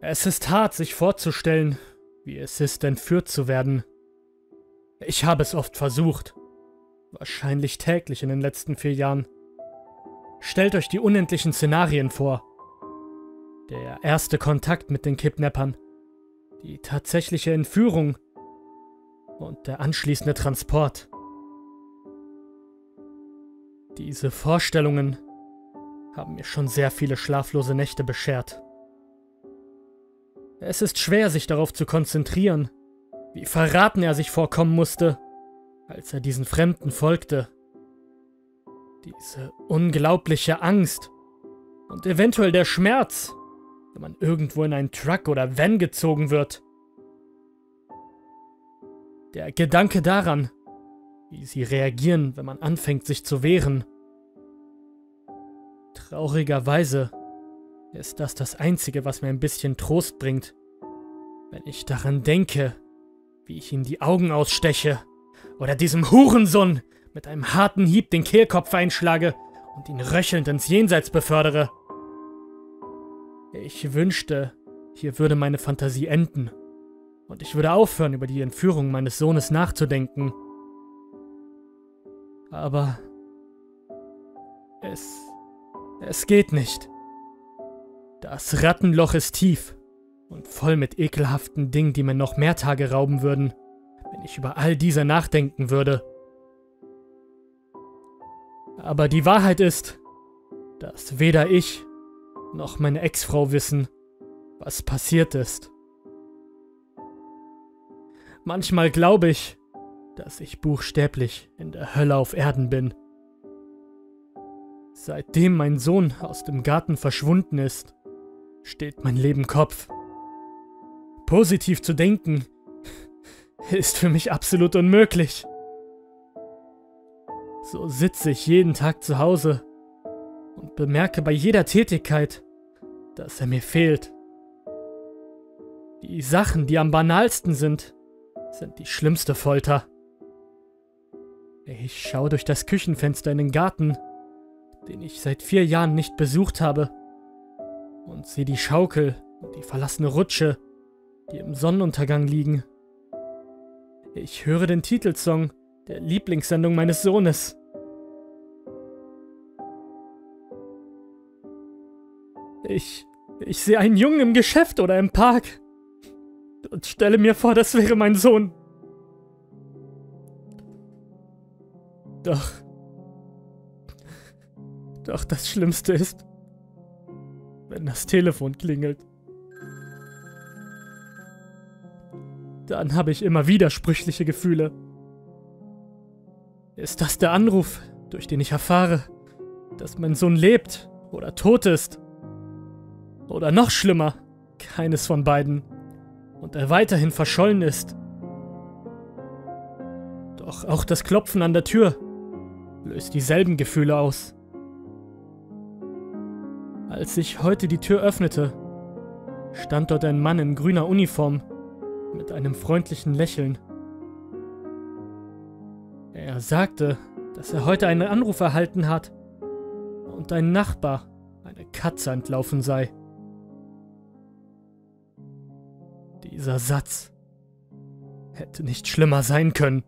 Es ist hart, sich vorzustellen, wie es ist, entführt zu werden. Ich habe es oft versucht. Wahrscheinlich täglich in den letzten vier Jahren. Stellt euch die unendlichen Szenarien vor. Der erste Kontakt mit den Kidnappern. Die tatsächliche Entführung. Und der anschließende Transport. Diese Vorstellungen haben mir schon sehr viele schlaflose Nächte beschert. Es ist schwer, sich darauf zu konzentrieren, wie verraten er sich vorkommen musste, als er diesen Fremden folgte. Diese unglaubliche Angst und eventuell der Schmerz, wenn man irgendwo in einen Truck oder Van gezogen wird. Der Gedanke daran, wie sie reagieren, wenn man anfängt, sich zu wehren. Traurigerweise ist das das Einzige, was mir ein bisschen Trost bringt, wenn ich daran denke, wie ich ihm die Augen aussteche oder diesem Hurensohn mit einem harten Hieb den Kehlkopf einschlage und ihn röchelnd ins Jenseits befördere. Ich wünschte, hier würde meine Fantasie enden und ich würde aufhören, über die Entführung meines Sohnes nachzudenken. Aber es es geht nicht. Das Rattenloch ist tief und voll mit ekelhaften Dingen, die mir noch mehr Tage rauben würden, wenn ich über all diese nachdenken würde. Aber die Wahrheit ist, dass weder ich noch meine Ex-Frau wissen, was passiert ist. Manchmal glaube ich, dass ich buchstäblich in der Hölle auf Erden bin. Seitdem mein Sohn aus dem Garten verschwunden ist, steht mein Leben Kopf. Positiv zu denken ist für mich absolut unmöglich. So sitze ich jeden Tag zu Hause und bemerke bei jeder Tätigkeit, dass er mir fehlt. Die Sachen, die am banalsten sind, sind die schlimmste Folter. Ich schaue durch das Küchenfenster in den Garten den ich seit vier Jahren nicht besucht habe. Und sehe die Schaukel und die verlassene Rutsche, die im Sonnenuntergang liegen. Ich höre den Titelsong der Lieblingssendung meines Sohnes. Ich, ich sehe einen Jungen im Geschäft oder im Park und stelle mir vor, das wäre mein Sohn. Doch doch das Schlimmste ist, wenn das Telefon klingelt. Dann habe ich immer widersprüchliche Gefühle. Ist das der Anruf, durch den ich erfahre, dass mein Sohn lebt oder tot ist? Oder noch schlimmer, keines von beiden und er weiterhin verschollen ist? Doch auch das Klopfen an der Tür löst dieselben Gefühle aus. Als ich heute die Tür öffnete, stand dort ein Mann in grüner Uniform mit einem freundlichen Lächeln. Er sagte, dass er heute einen Anruf erhalten hat und ein Nachbar eine Katze entlaufen sei. Dieser Satz hätte nicht schlimmer sein können.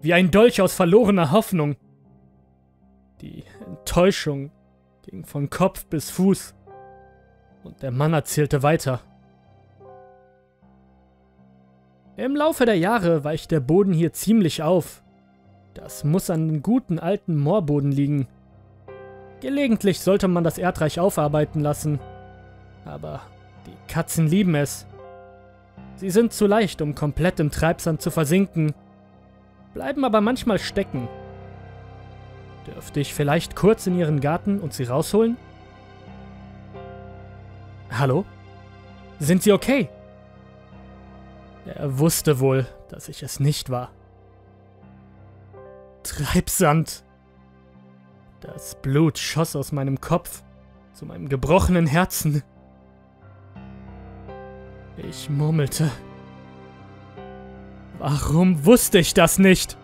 Wie ein Dolch aus verlorener Hoffnung. Die Enttäuschung ging von Kopf bis Fuß. Und der Mann erzählte weiter. Im Laufe der Jahre weicht der Boden hier ziemlich auf. Das muss an den guten alten Moorboden liegen. Gelegentlich sollte man das Erdreich aufarbeiten lassen. Aber die Katzen lieben es. Sie sind zu leicht, um komplett im Treibsand zu versinken, bleiben aber manchmal stecken Dürfte ich vielleicht kurz in Ihren Garten und Sie rausholen? Hallo? Sind Sie okay? Er wusste wohl, dass ich es nicht war. Treibsand. Das Blut schoss aus meinem Kopf zu meinem gebrochenen Herzen. Ich murmelte. Warum wusste ich das nicht?